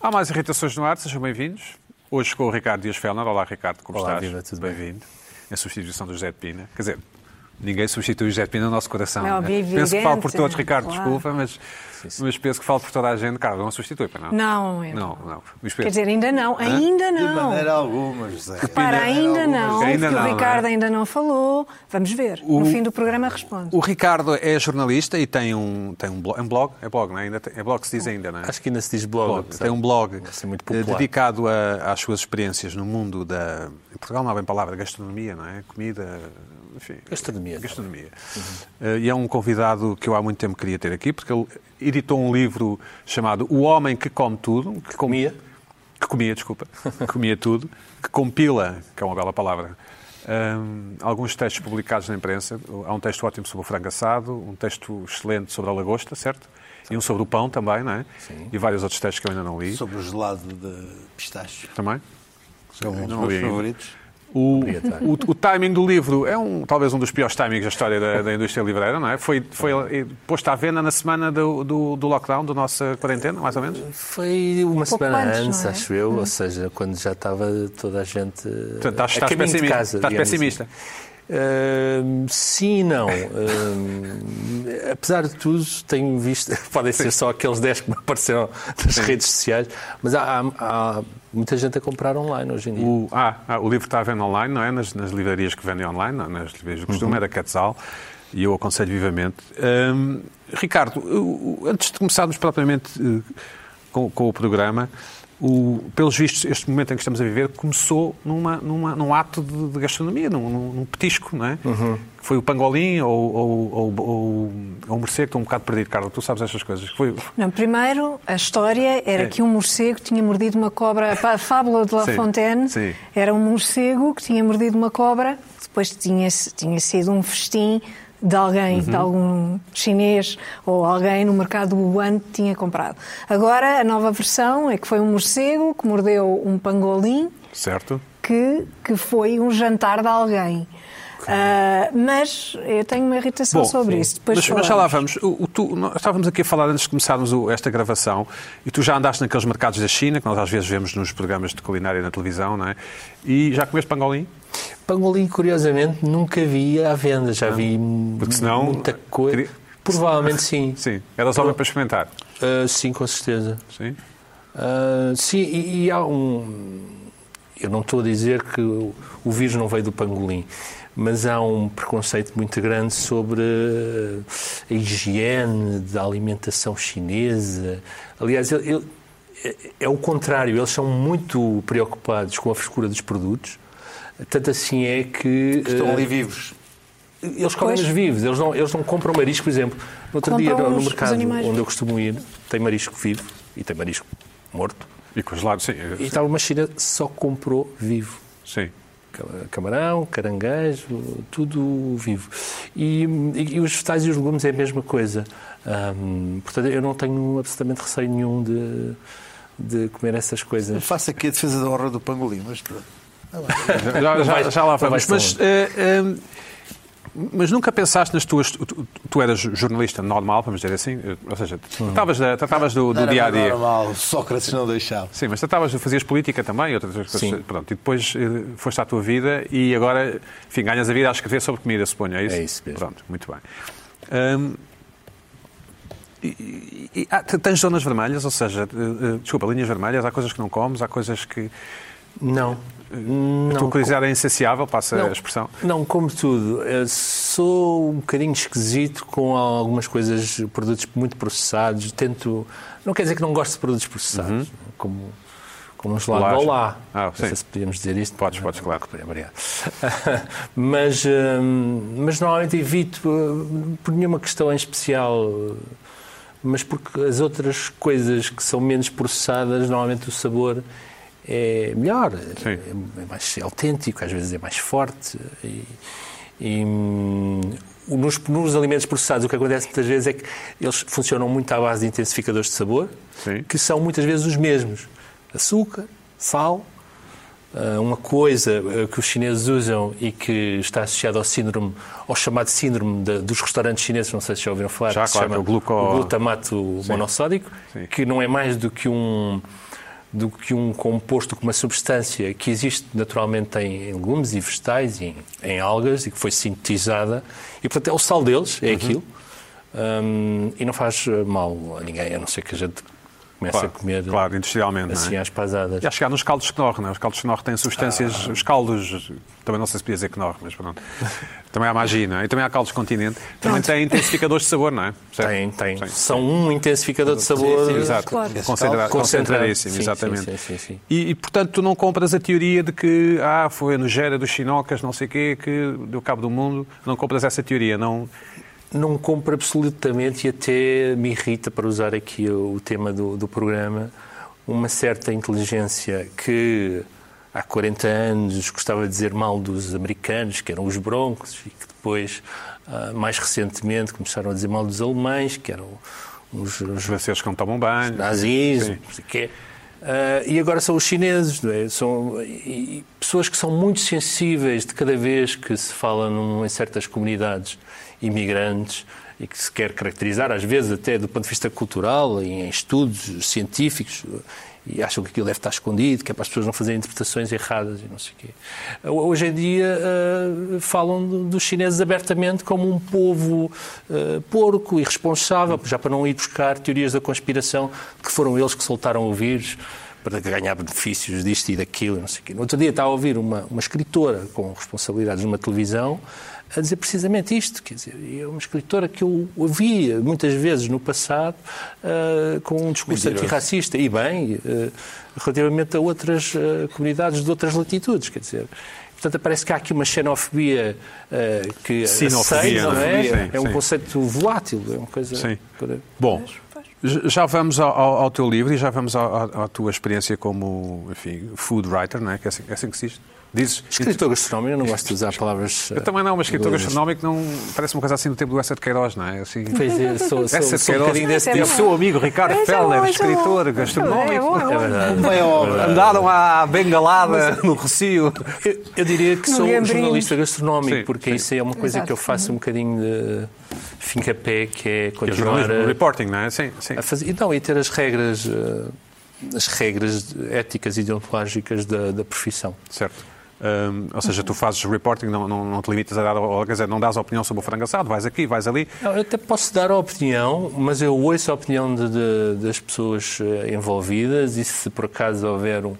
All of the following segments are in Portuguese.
Há mais irritações no ar, sejam bem-vindos. Hoje com o Ricardo Dias Fellner. Olá, Ricardo, como Olá, estás? viva, tudo bem? Bem-vindo. Em substituição do José de Pina. Quer dizer, ninguém substitui o José de Pina no nosso coração. Né? Penso que falo por todos, Ricardo, claro. desculpa, mas, mas penso que falo por toda a gente. Carlos, não substitui, para não? Não, eu Não, não. Quer dizer, ainda não, ainda De não. maneira alguma, José. Para, ainda não, Ainda porque não, o Ricardo não é? ainda não falou. Vamos ver. O- No fim do programa responde. O Ricardo é jornalista e tem um, tem um blog, é um blog, é blog, não é? Ainda tem- é blog que se diz ainda, não é? Acho que ainda se diz blog. blog. Tem um blog de eh, dedicado a- às suas experiências no mundo da. Em Portugal não há bem palavra, gastronomia, não é? Comida. Enfim. Gastronomia. Gastronomia. Eh, E é um convidado que eu há muito tempo queria ter aqui, porque ele editou um livro chamado O Homem que Come Tudo. Que Comia? Que comia, desculpa. Que comia tudo. Que compila, que é uma bela palavra, hum, alguns textos publicados na imprensa. Há um texto ótimo sobre o frango assado, um texto excelente sobre a lagosta, certo? E um sobre o pão também, não é? Sim. E vários outros textos que eu ainda não li. Sobre o gelado de pistache. Também. São um dos meus favoritos. O, o, o timing do livro é um, talvez um dos piores timings da história da, da indústria livreira, não é? Foi, foi posto à venda na semana do, do, do lockdown, da nossa quarentena, mais ou menos. Foi uma semana antes, antes, é? acho eu, ou seja, quando já estava toda a gente Portanto, estás, a estás pessimista. casa. estás digamos pessimista. assim. Sim e não. Ahm, apesar de tudo, tenho visto, podem ser só aqueles 10 que me apareceram nas redes sociais, mas há, há- há muita gente a comprar online hoje em dia. O, ah, ah, o livro está à venda online, não é? Nas, nas livrarias que vendem online, não, nas livrarias do costume, é da Quetzal, e eu aconselho vivamente. Hum, Ricardo, antes de começarmos propriamente eh, com, com o programa, o- pelos vistos, este momento em que estamos a viver começou numa, numa- num ato de, de gastronomia, num, num- num petisco, não é? Que Foi o pangolim ou, ou, ou, ou, ou o morcego, estou um bocado perdido, Carlos, tu sabes estas coisas. Foi, Não, primeiro, a história era É. que um morcego tinha mordido uma cobra. A fábula de La Sim, Fontaine sim. era um morcego que tinha mordido uma cobra, depois tinha, tinha sido um festim de alguém, Uhum. de algum chinês ou alguém no mercado do Wuhan tinha comprado. Agora, a nova versão é que foi um morcego que mordeu um pangolim certo? que, que foi um jantar de alguém. Ah, mas eu tenho uma irritação Bom, sobre sim. isso. Depois mas, mas já lá vamos. O- o tu- nós estávamos aqui a falar antes de começarmos o- esta gravação e tu já andaste naqueles mercados da China, que nós às vezes vemos nos programas de culinária na televisão, não é? E já comeste pangolim? Pangolim, curiosamente, nunca vi à venda. Já vi Porque senão- muita coisa. Queria- Provavelmente sim. Sim. Eras homem para experimentar. Ah, sim, com certeza. Sim. Ah, sim, e, e há um. Eu não estou a dizer que o, o vírus não veio do pangolim, mas há um preconceito muito grande sobre a higiene da alimentação chinesa. Aliás, ele- ele- é, é o contrário, eles são muito preocupados com a frescura dos produtos. Tanto assim é que. Estão eh, ali vivos. eles comem Pois. os vivos, eles não, eles não compram marisco, por exemplo. No outro Compram dia, no, mercado onde eu costumo ir, tem marisco vivo e tem marisco morto. E congelado, sim. E estava uma China só comprou vivo. Sim. Camarão, caranguejo, tudo vivo. E, e- e os vegetais e os legumes é a mesma coisa. Portanto, eu não tenho absolutamente receio nenhum de, de comer essas Eu coisas. faço aqui a defesa da honra do pangolim, mas pronto. Já, já- já lá vamos. vais tão Mas, eh, eh, mas nunca pensaste nas tuas. Tu, tu- tu eras jornalista normal, vamos dizer assim? eh, Ou seja, tratavas, da- tratavas do, do dia a dia. normal, Sócrates não deixava. Sim, mas tratavas, fazias política também, outras coisas. Sim. Pronto, e depois foste à tua vida e agora, enfim, ganhas a vida a escrever sobre comida, suponho, é isso? É isso mesmo. Pronto, muito bem. Hum, e, e- e- ah, tens zonas vermelhas, ou seja, desculpa, linhas vermelhas, há coisas que não comes, há coisas que. Não. A Não, tua curiosidade é insaciável, passa Não. a expressão. Não, como tudo. Sou um bocadinho esquisito com algumas coisas, produtos muito processados. Tento. Não quer dizer que não gosto de produtos processados, como, como um gelado. Olá. Ah, não sei se podíamos dizer isto. Podes, podes, claro. Obrigado. mas, hum, mas normalmente evito, hum, por nenhuma questão em especial, mas porque as outras coisas que são menos processadas, normalmente o sabor é melhor, Sim. é, é mais autêntico, às vezes é mais forte. E, e, hum, nos, nos alimentos processados, o que acontece muitas vezes é que eles funcionam muito à base de intensificadores de sabor, Sim. que são muitas vezes os mesmos: açúcar, sal. ah, Uma coisa ah, que os chineses usam e que está associada ao síndrome, ao chamado síndrome de- dos restaurantes chineses, não sei se já ouviram falar, Já, que se claro, chama que é o gluco- o glutamato monossódico, Sim. que não é mais do que um do que um composto, com uma substância que existe naturalmente em, legumes e vegetais e em, em, algas e que foi sintetizada. E, portanto, é o sal deles, é uhum. aquilo. Um, e não faz mal a ninguém, a não ser que a gente comece claro, a comer claro, industrialmente, assim é? às pasadas. E a chegar nos caldos Knorr, não é? Os caldos Knorr têm substâncias, ah. os caldos, também não sei se podia dizer Knorr, mas pronto. Também há magia, não é? E também há caldos Continente. Também têm intensificadores de sabor, não é? Tem, tem, tem. São um intensificador de sabor. Sim, sim, exato. Claro. Concentra concentradíssimo, sim, exatamente. Sim, sim, sim, e, e, portanto, tu não compras a teoria de que ah, foi a nojera dos chinocas, não sei o quê, que deu cabo do mundo. Não compras essa teoria, não não compro absolutamente e até me irrita, para usar aqui o, tema do, do programa, uma certa inteligência que há 40 anos gostava de dizer mal dos americanos, que eram os broncos, e que depois, ah, mais recentemente, começaram a dizer mal dos alemães, que eram os, os franceses que não tomam banho. Os nazis, não sei o quê. Uh, e agora são os chineses, é? são e, pessoas que são muito sensíveis de cada vez que se fala num, em certas comunidades imigrantes e que se quer caracterizar, às vezes até do ponto de vista cultural, em estudos científicos, e acham que aquilo deve estar escondido, que é para as pessoas não fazerem interpretações erradas e não sei o quê. Hoje em dia uh, falam dos chineses abertamente como um povo uh, porco, irresponsável, já para não ir buscar teorias da conspiração, que foram eles que soltaram o vírus para ganhar benefícios disto e daquilo, não sei o quê. No outro dia estava a ouvir uma, uma escritora com responsabilidades numa televisão a dizer precisamente isto. Quer dizer, é uma escritora que eu ouvia muitas vezes no passado uh, com um discurso antirracista e bem, uh, relativamente a outras uh, comunidades de outras latitudes. Quer dizer, portanto, parece que há aqui uma xenofobia que Sinofobia, aceita, não é? Sim, é um sim. conceito volátil, é uma coisa... Sim. Para... Bom, já vamos ao, ao, teu livro e já vamos à, à tua experiência como, enfim, food writer, não é? Que é assim, é assim que se diz? Dizes, escritor gastronómico, eu não gosto de usar palavras. Eu também não, mas escritor gastronómico não parece uma coisa assim do tempo do Essa de Queiroz, não é? Assim, pois é, sou, sou, Essa de Queiroz, um desse é o seu amigo Ricardo é Feller, escritor gastronómico. É verdade. Andaram à bengalada no Recio. Eu, eu diria que sou um jornalista gastronómico, sim, porque sim. isso é uma coisa Exato. que eu faço um bocadinho de finca-pé, que é continuar a, reporting, não é? Sim, sim. A fazer, e, não, e ter as regras, eh, as regras éticas e deontológicas da, da profissão. Certo. Um, ou seja, tu fazes reporting, não, não, não te limitas a dar, ou, quer dizer, não dás opinião sobre o frango assado, vais aqui, vais ali. Não, eu até posso dar a opinião, mas eu ouço a opinião de, de, das pessoas eh, envolvidas e se por acaso houver um,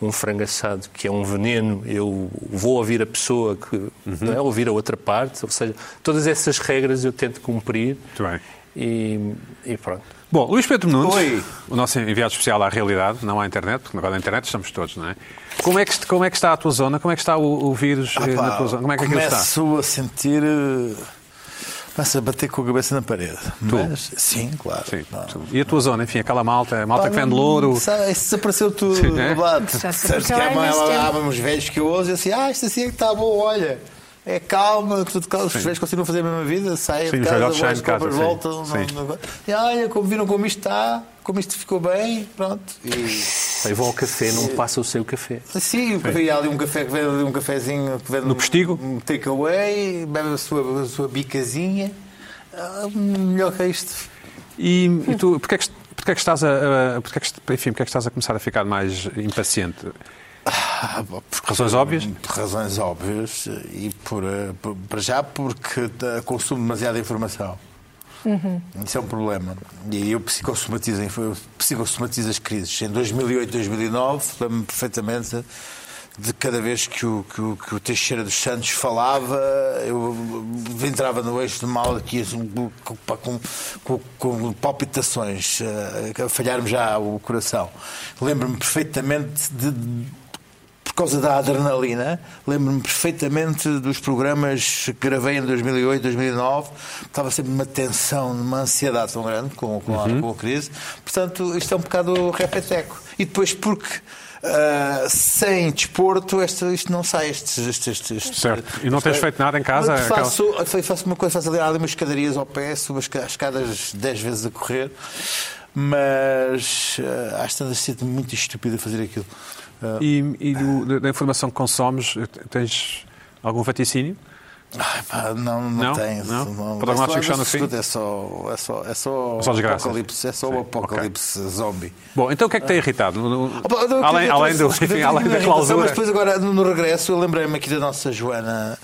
um frango assado que é um veneno, eu vou ouvir a pessoa, que, uhum. não é? ouvir a outra parte, ou seja, todas essas regras eu tento cumprir. Muito bem. E, e pronto. Bom, Luís Pedro Nunes, Oi. o nosso enviado especial à realidade, não à internet, porque agora na internet estamos todos, não é? Como é que, como é que está a tua zona? Como é que está o, o vírus ah, pá, na tua zona? Como é que aquilo está? Começo a sentir... Eh, começo a bater com a cabeça na parede. Tu? Mas, sim, claro. Sim, e a tua zona? Enfim, aquela malta, a malta Pá, que vende louro... Isso desapareceu tudo. Sim, é? há, há uns velhos que eu ouço e assim, ah, isto assim é que está bom, olha é calma, tudo calma, os velhos continuam a fazer a mesma vida, saem de casa, compras, voltam. Não, não, e olha, como viram como isto está, como isto ficou bem, pronto. E, e vão ao café, não passa o seu café. Sim, Sim. há ali um café que vende um cafezinho que vende no postigo, um takeaway, bebe a sua, a sua bicazinha. Ah, melhor que isto. E, e tu, porquê é que, porquê é que estás a, porquê é que, enfim, porquê é que estás a começar a ficar mais impaciente? Ah, por razões óbvias? Por razões óbvias e por, eh, por, para já porque consumo demasiada informação. Uhum. Isso é um problema. E eu psicossomatizo, psicossomatizo as crises. Em 2008, 2009, lembro-me perfeitamente de cada vez que o, que, o, que o Teixeira dos Santos falava, eu entrava no eixo de mal aqui assim, com, com, com, palpitações, eh, a falhar-me já o coração. Lembro-me perfeitamente de causa da adrenalina. Lembro-me perfeitamente dos programas que gravei em 2008, 2009. Estava sempre numa tensão, numa ansiedade tão grande com, com, uhum. a, com a crise. Portanto, isto é um bocado repeteco. E depois, porque Uh, sem desporto, este, isto não sai. Estes, estes, estes, certo. E não tens feito nada em casa? Faço, aquela... faço uma coisa, faço ali, ali umas escadarias ao pé, subo as escadas 10 vezes a correr, mas uh, às tantas sinto muito estúpido a fazer aquilo. E, e do, da informação que consomes, tens algum vaticínio? Ai, pá, não, não, Não? tem. Não? É só só, no fim? É só, é só, é só, Só desgraças. apocalipse, é só Sim, o apocalipse zombie. Bom, então o que é que tem irritado? No- Opa, eu- além, além, do, enfim, além da eu- clausura. Mas depois agora, no, regresso, eu lembrei-me aqui da nossa Joana.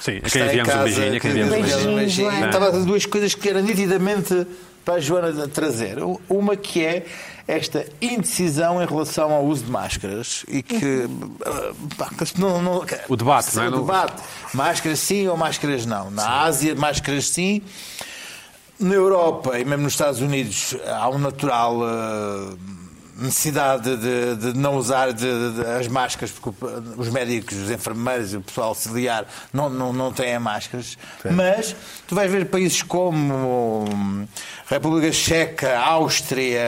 Sim, a que quem enviamos um beijinho. A quem que- enviamos um Beijinho. Estava a duas coisas que era nitidamente para a Joana trazer. Uma que é esta indecisão em relação ao uso de máscaras e que. ah, pá, não- não- O debate, não é? O debate. Máscaras sim ou máscaras não. Na Ásia, máscaras sim. Na Europa e mesmo nos Estados Unidos há um natural ah, necessidade de, de não usar de- de- as máscaras porque os médicos, os enfermeiros e o pessoal auxiliar não, não, não têm máscaras. Mas tu vais ver países como hum, República Checa, Áustria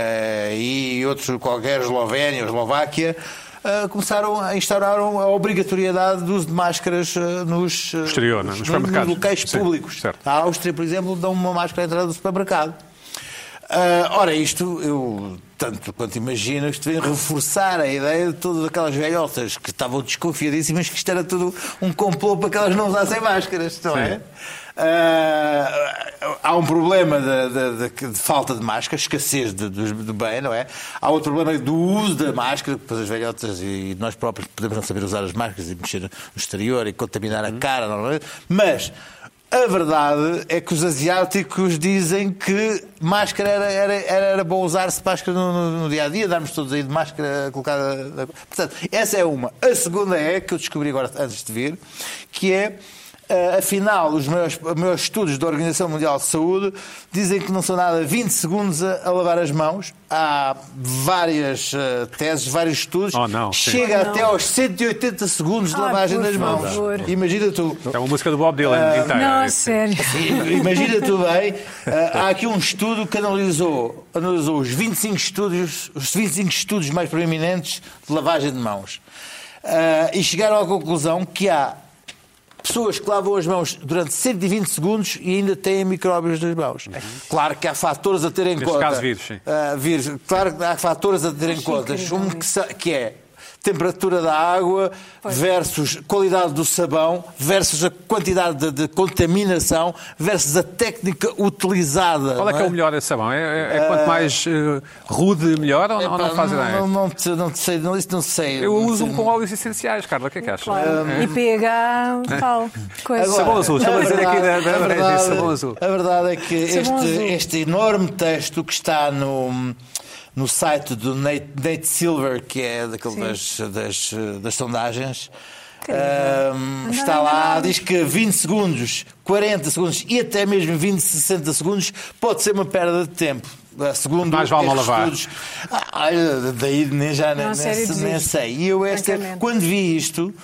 e outros qualquer, Eslovénia, Eslováquia, ah, começaram a instaurar a obrigatoriedade do uso de máscaras ah, nos, ah, Exterior, é? Nos nos supermercados. locais Sim, públicos. certo. A Áustria, por exemplo, dão uma máscara à entrada do supermercado. Ah, ora, isto, eu tanto quanto imagino, isto vem reforçar a ideia de todas aquelas velhotas que estavam desconfiadíssimas que isto era tudo um complô para que elas não usassem máscaras, não é? Ah, há um problema de, de- de- de falta de máscara, escassez de, de bem, não é? Há outro problema do uso da máscara, depois as velhotas e nós próprios podemos não saber usar as máscaras e mexer no exterior e contaminar a cara, não é? Mas a verdade é que os asiáticos dizem que máscara era, era, era, bom usar-se máscara no, no- no dia a dia, darmos todos aí de máscara colocada. Portanto, essa é uma. A segunda é, que eu descobri agora antes de vir, que é. Ah, afinal, os meus, meus estudos da Organização Mundial de Saúde dizem que não são nada 20 segundos a, a lavar as mãos. Há várias ah, teses, vários estudos. Oh, não. Chega Oh, não. até aos 180 segundos de lavagem das mãos. favor. Imagina tu. É uma música do Bob Dylan inteira. Não, Isso. sério. Imagina tu bem, ah, há aqui um estudo que analisou, analisou os 25 estúdios, os 25 estudos mais proeminentes de lavagem de mãos. Ah, e chegaram à conclusão que há pessoas que lavam as mãos durante 120 segundos e ainda têm micróbios nas mãos. Claro que há fatores a ter em Neste conta. caso, vírus, sim. Ah, vírus. Claro que há fatores a ter em conta. Um que, que é temperatura da água versus qualidade do sabão versus a quantidade de, de contaminação versus a técnica utilizada. Qual é que é o melhor esse sabão? É, é- é quanto mais eh, rude, melhor ou, ou não faz ideia? Não, não, te- não te sei, não, isso não sei. Eu Não uso sei. um com óleos essenciais, Carla. O que é que achas? Claro. É. E pH, tal. Coisa. Agora, Sabão azul, estou a dizer aqui da- da- a da- verdade, sabão azul. a verdade é que este, este enorme texto que está no, no site do Nate, Nate Silver, que é daquele das, das, das sondagens, Anda, está lá, diz que 20 segundos, 40 segundos e até mesmo 20, 60 segundos pode ser uma perda de tempo. Segundo Mais vale lavar. estudos. Ah, daí nem já nem, Não, sério, nem, nem desisto. sei. E eu esta, quando vi isto,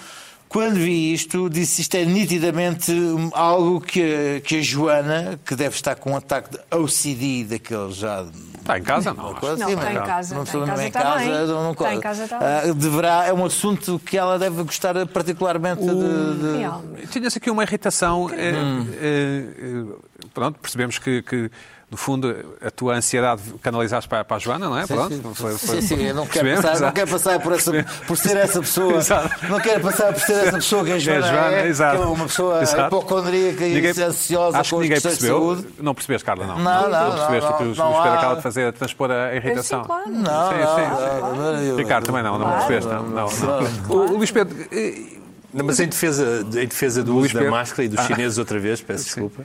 quando vi isto, disse isto é nitidamente algo que, que a Joana, que deve estar com um ataque de OCD daqueles já. Está em casa? Não. Coisa Não, assim, está em casa, Não está em não casa é em está casa. bem. não- Está em casa está Ah, deverá, é um assunto que ela deve gostar particularmente de- de. Realmente. Tinhas aqui uma irritação. eh, eh, eh, pronto, percebemos que, que, no fundo, a tua ansiedade canalizaste para, para a Joana, não é? Pronto, Sim, foi- sim, foi- sim, eu não quero percebemos, passar, não quero passar por, essa, por ser essa pessoa. Exato. Não quero passar por ser essa pessoa que a Joana, Joana, é, exato. que é uma pessoa Exato. hipocondríaca e Ninguém- ansiosa Acho com que ninguém percebeu. saúde. Não percebeste, Carla, não. Não, não, percebeste não, o que o não, Luís não Pedro há- acaba de fazer, a transpor a irritação. sim, claro. Sim, Não, sim. não, não, não, Ricardo, também não, não Claro. percebeste. Não, não, não. O Luís Pedro, eh, Não, mas em defesa, em defesa do Luís uso da máscara e dos Ah. chineses outra vez, peço desculpa,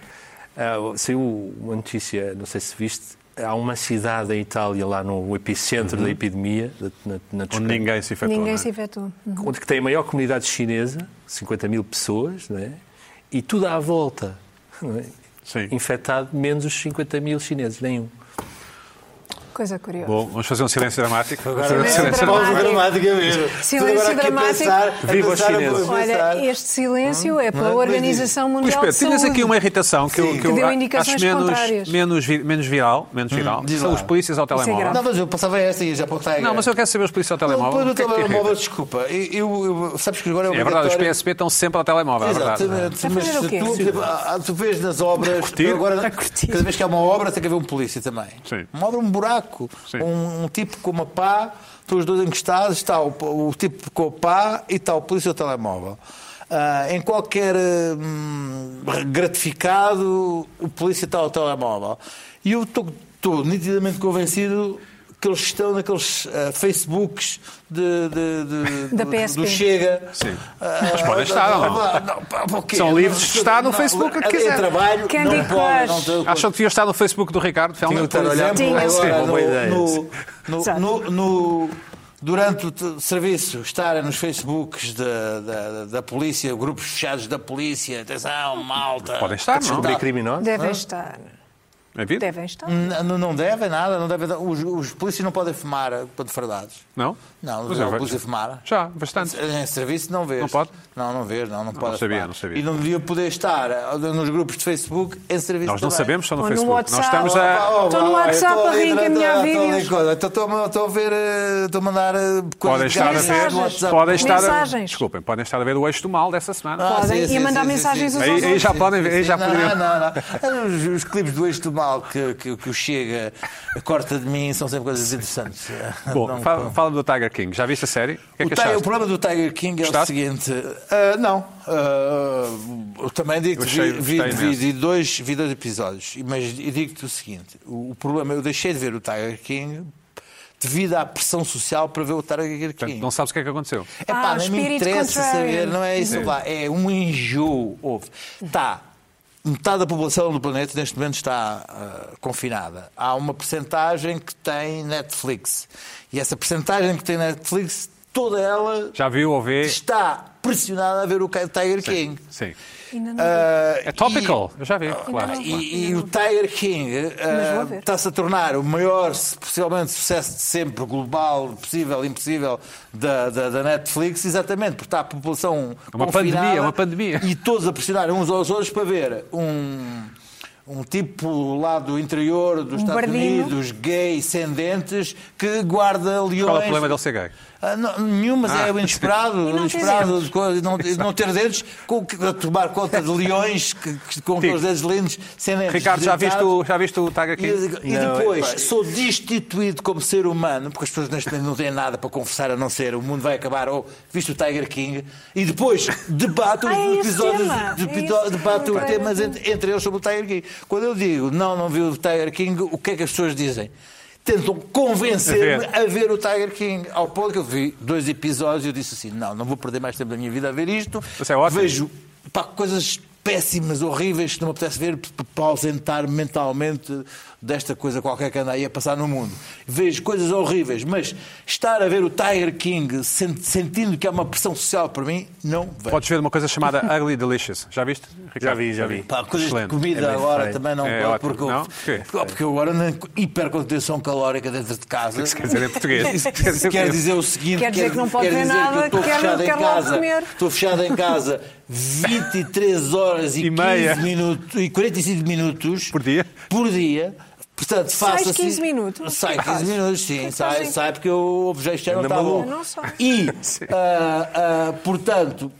ah, saiu uma notícia, não sei se viste, há uma cidade em Itália, lá no epicentro da epidemia, da- na, na onde ninguém se infectou. Ninguém é? se infectou. onde que tem a maior comunidade chinesa, 50 mil pessoas, não é? e tudo à volta, não é? Sim. infectado, menos os 50 mil chineses, nenhum. Coisa curiosa. Bom, vamos fazer um silêncio dramático. Um Silêncio silêncio dramático. Pausa dramática mesmo. Silêncio agora dramático. Viva os chineses. Olha, este silêncio é pela Não é? Organização Luís Mundial Pedro, de tinhas Saúde. aqui uma irritação que eu, que eu Que deu a- indicações acho menos, contrárias. menos, menos viral. Menos viral. diz São lá. os polícias ao é telemóvel. grave. Não, mas eu passava essa e já apontei. Não, mas eu quero saber os polícias ao telemóvel. Depois O do que é que te telemóvel, desculpa. Eu, eu- sabes que agora é É verdade, os PSP estão sempre ao telemóvel, é verdade. Mas tu, tipo, tu vês nas obras, curtir? agora, cada vez que há uma obra tem que haver um polícia também. Sim. Uma obra, um buraco, Um, um tipo com uma pá, estão os dois encostados, está o, o tipo com a pá e está o polícia ao telemóvel. ah, em qualquer hum, gratificado, o polícia está ao telemóvel. E eu estou nitidamente convencido que eles estão naqueles ah, Facebooks de, de- de- Da do- PSP. do Chega. Sim. Ah, Mas podem estar, ou não? não, pá, pá, o quê? São livres de estar no Não, Facebook o que é quiser. trabalho, Candy não pode, não Acham que devia estar no Facebook do Ricardo? Tinha por Olhar exemplo, Tinha. Sim, agora boa ideia. no, no, no, no- durante o serviço estarem nos Facebooks da, da, da polícia, grupos fechados da polícia, atenção, malta. Podem estar, não? Descobrir criminosos? Devem estar. É vida? Devem estar. Não, não devem nada, não devem, os, os polícias não podem fumar para defraudados. Não? Não, não é, a vai- polícia fumar. Já, bastante. Em serviço não vês. Não pode? Não, não vês, não, não pode. sabia, fumar. não sabia. E não devia poder estar ah, nos grupos de Facebook em serviço Nós não também. sabemos, estão no Ou no Facebook. Nós WhatsApp. estamos a. Estou no WhatsApp a reencaminhar vídeos. Estou- a ver, eh, estou a mandar eh, Podem coisas estar a ver. No. Podem estar a, Mensagens. desculpem, podem estar a ver o eixo do mal dessa semana. Ah, Podem. sim, E sim, mandar mensagens Aí- aos aí outros. já podem ver, aí já não, não, não. Os, os clipes do eixo do mal que, que, que o Chega corta de mim são sempre coisas interessantes. Bom, Não- fala- fala-me do Tiger King. Já viste a série? O que é O, o problema do Tiger King é Gostaste? o seguinte. ah, não. eu também digo vi, vi, vi, vi dois, vi dois episódios, mas digo-te o seguinte: o, o problema, eu deixei de ver o Tiger King devido à pressão social para ver o Tiger Portanto, King. não sabes o que é que aconteceu. É Ah, pá, o nem me interessa contrarian. saber, não é isso Sim. lá. É um enjoo. Houve. Está. Metade da população do planeta neste momento está ah, confinada. Há uma percentagem que tem Netflix. E essa percentagem que tem Netflix, toda ela Já viu ou vê? está pressionada a ver o Tiger King. Sim. Ainda não Ah, É topical. Eu já vi, claro. e, e o Tiger King ver. está-se a tornar o maior, possivelmente, sucesso de sempre, global, possível, impossível, da, da, da Netflix, exatamente, porque está a população É uma confinada pandemia, uma pandemia. E todos a pressionar uns aos outros para ver um, um tipo lá do interior dos Estados bardinho. Unidos, gay, sem dentes, que guarda leões... Qual é o problema dele ser gay? Ah, não, nenhum, mas Ah, é o inesperado, E não ter inesperado coisa, não, não ter dentes, com, que- a tomar conta de leões que, que- com Tico. aqueles dedos lindos, sem dentes. Ricardo, já viste, o, já viste o Tiger E, King? e Não, depois epá, sou destituído como ser humano, porque as pessoas neste momento não têm nada para confessar a não ser o mundo vai acabar ou viste o Tiger King, e depois debato Ah, é os episódios, tema. É debato os temas entre, entre eles sobre o Tiger King. Quando eu digo não, não vi o Tiger King, o que é que as pessoas dizem? Tentam convencer-me A ver o Tiger King. Ao ponto que eu vi dois episódios e eu disse assim: não, não vou perder mais tempo da minha vida a ver isto. Isso é ótimo. Vejo pá, coisas péssimas, horríveis, que não me apetece ver para ausentar mentalmente desta coisa qualquer que anda aí a passar no mundo. Vejo coisas horríveis, mas estar a ver o Tiger King sen- sentindo que há uma pressão social para mim, não vejo. Podes ver uma coisa chamada Ugly Delicious. Já viste? Ricardo? Já vi, já vi. Pá, coisas Excelente. de comida É agora feito. também não É pode, porque, eu- Não? Porquê? porque, porque eu agora na hipercontenção calórica dentro de casa. Isso quer dizer em português. Isso quer dizer, quer dizer o seguinte: Quer dizer que não pode ver nada, que eu estou quer- fechado em casa. comer. Estou fechado em casa 23 horas e, E meia. 15 minutos e 45 minutos Por dia? Por dia. Portanto, Sais faça 15 minutos? Sai O que é que 15 fazes? minutos, sim. que que Sai, sai porque o objeto já não está bom. Não. E, ah, ah, portanto,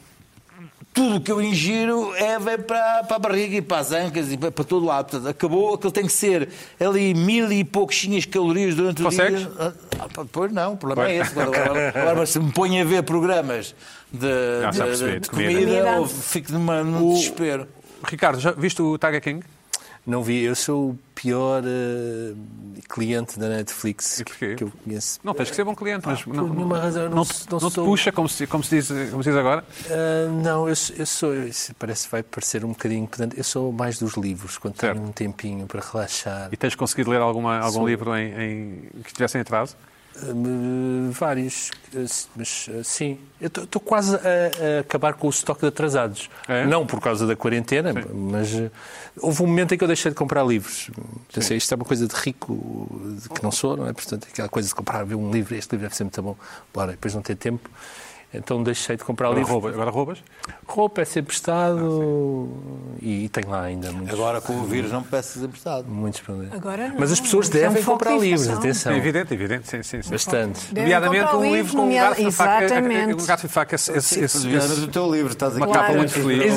tudo o que eu ingiro é, vem para, para a barriga e para as ancas e para, para todo lado. Portanto, acabou, aquilo tem que ser ali mil e pouquinhas calorias durante o Consegues? dia. Ah, pois não, o problema Pois. é esse. Agora, agora, agora, se me ponho a ver programas de, Já, de- de de comida. comida, eu fico numa, num desespero. Ricardo, já viste o Tiger King? Não vi, eu sou o pior eh, cliente da Netflix E porquê? que eu conheço. Não, tens que ser bom cliente, mas não, por nenhuma razão, não não, não não te sou- puxa, como se, como, se diz, como se diz agora. Ah, não, eu, sou- eu sou, parece vai parecer um bocadinho pedante. Eu sou mais dos livros, quando Certo. tenho um tempinho para relaxar. E tens conseguido ler alguma, algum Sou- livro em, em- que estivesse em atraso? Ah, vários, mas ah, sim. Eu estou quase a, a acabar com o estoque de atrasados. É? Não por causa da quarentena, mas ah, houve um momento em que eu deixei de comprar livros. Pensei, isto é uma coisa de rico de que não sou, não é? Portanto, aquela coisa de comprar, ver um livro, este livro deve ser muito bom, bora, depois não ter tempo. Então deixei de comprar Agora livros. roubas? Agora roubas? Roupa é sempre estado e, e tem lá ainda muitos, Agora com o vírus não me peças emprestado. muitos problemas. Agora não, Mas as pessoas é um devem comprar de livros, atenção. É evidente, evidente, sim, sim. sim. Bastante. Devem Nomeadamente um livro com um gato de faca. Exatamente. Um gato de faca, esse, esse, esse, Mas esse- o teu livro, estás Uma aqui. capa Claro. muito feliz.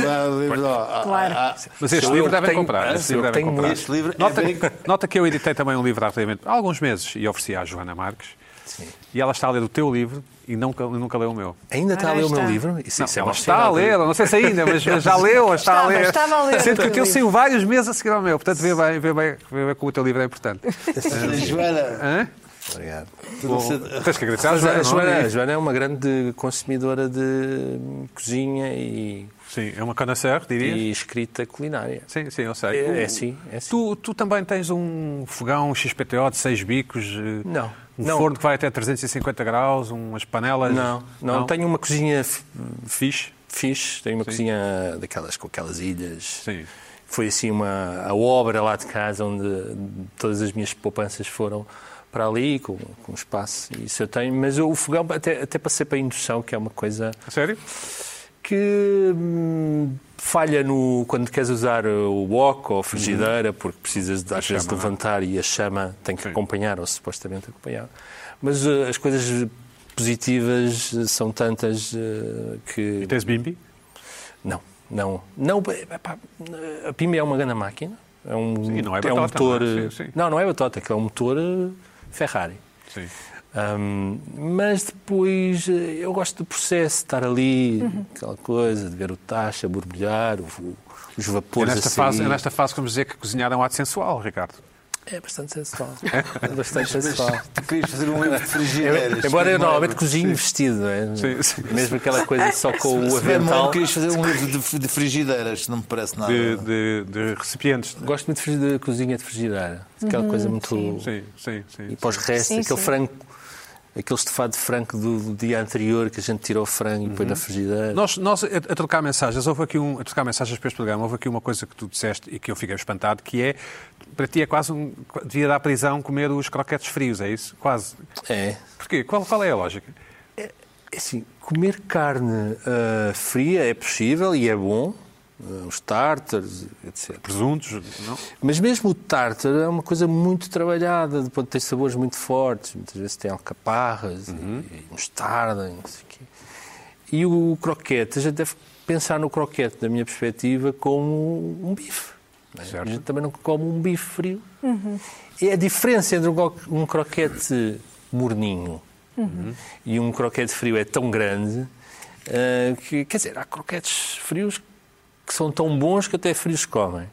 Claro. Mas este Sou livro eu que devem comprar. Ah, Este livro devem comprar. este livro. é Nota, que eu editei também um livro há relativamente há alguns meses e ofereci à Joana Marques. E ela está a ler o teu livro e nunca, nunca leu o meu. Ainda está a Ah, ler o meu está. livro? Isso, Não, isso é ela está a ler, não sei se ainda, mas já leu ou está a ler. estava a ler o Sendo que teu aquele livro. saiu vários meses a seguir ao meu, portanto vê bem, vê bem, vê bem como o teu livro é importante. Joana, Hã? Obrigado. Bom, tens que agradecer A Joana, não Joana, é? a Joana é uma grande consumidora de cozinha e, Sim, é uma connoisseur, dirias? e escrita culinária. Sim, sim, eu sei. É, é O- sim, é sim. Tu, tu também tens um fogão XPTO de 6 bicos, eh, Não, um não. forno que vai até 350 graus, umas panelas. Não, não, tenho uma cozinha Fixe. fixe, tenho uma cozinha daquelas com aquelas ilhas. Sim. Foi assim uma a obra lá de casa onde todas as minhas poupanças foram para ali, com, com espaço. Isso eu tenho, mas o fogão até, até passei para a indução, que é uma coisa A sério? Que hum, falha no quando queres usar o wok ou a frigideira, porque precisas de, às vezes é? levantar e a chama tem que Sim. acompanhar, ou supostamente acompanhar. Mas uh, as coisas positivas são tantas uh, que. E tens bimbi? Não, não. não epá, a Pima é uma grande máquina. É um, Sim, não é um batota, motor. não é? Sim, sim. Não, não é batota, que é um motor uh, Ferrari. Sim. Hum, mas depois eh, eu gosto do processo, de estar ali, aquela coisa, de ver o tacho a borbulhar, o- o- os É vapores nesta, a sair. fase, é nesta fase vamos dizer que cozinhar é um ato sensual, Ricardo. É bastante sensual. É bastante sensual. tu querias fazer um livro de frigideiras. Embora eu é? normalmente cozinhe vestido, não é? Sim, sim. Mesmo aquela coisa só com o Se bem avental. mal, querias fazer um livro de, de frigideiras, não me parece nada. De, de- de recipientes. Gosto muito de de cozinha de frigideira. Aquela coisa muito. Sim, sim, sim. E para os restos, Sim, aquele sim. frango, aquele estofado de frango do, do dia anterior que a gente tira o frango e põe na frigideira. Nós, nós a, a trocar mensagens, houve aqui um, a trocar mensagens para este programa, houve aqui uma coisa que tu disseste e que eu fiquei espantado, que é, para ti é quase um, devia dar prisão comer os croquetes frios, é isso? Quase. É. Porquê? Qual, qual é a lógica? É Assim, comer carne ah, fria é possível e é bom, os tártaros, etc. Presuntos? Não? Mas mesmo o tártaro é uma coisa muito trabalhada, depois tem sabores muito fortes, muitas vezes tem alcaparras Uhum. e, mostarda e não sei o quê. E o croquete, a gente deve pensar no croquete, da minha perspectiva, como um bife. é? Certo. A gente também não come um bife frio. E a diferença entre um cro- croquete morninho e um croquete frio é tão grande ah, que, quer dizer, há croquetes frios que são tão bons que até frios comem.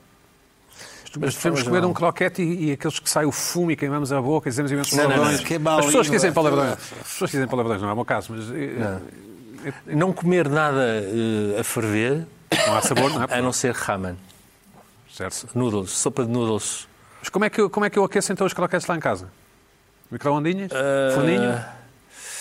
Mas devemos comer um croquete e, e aqueles que sai o fumo e queimamos a boca e dizemos imensos Não, não, não. palavrões. Que é mau, As pessoas que dizem palavrões, as pessoas dizem palavrões, não é o meu caso, mas eh, eh, Não comer nada eh, a ferver, não há sabor, não é? a não ser ramen. Certo. Noodles, sopa de noodles. Mas como é, que eu, como é que eu aqueço então os croquetes lá em casa? Microondinhas? Ah, Forninho?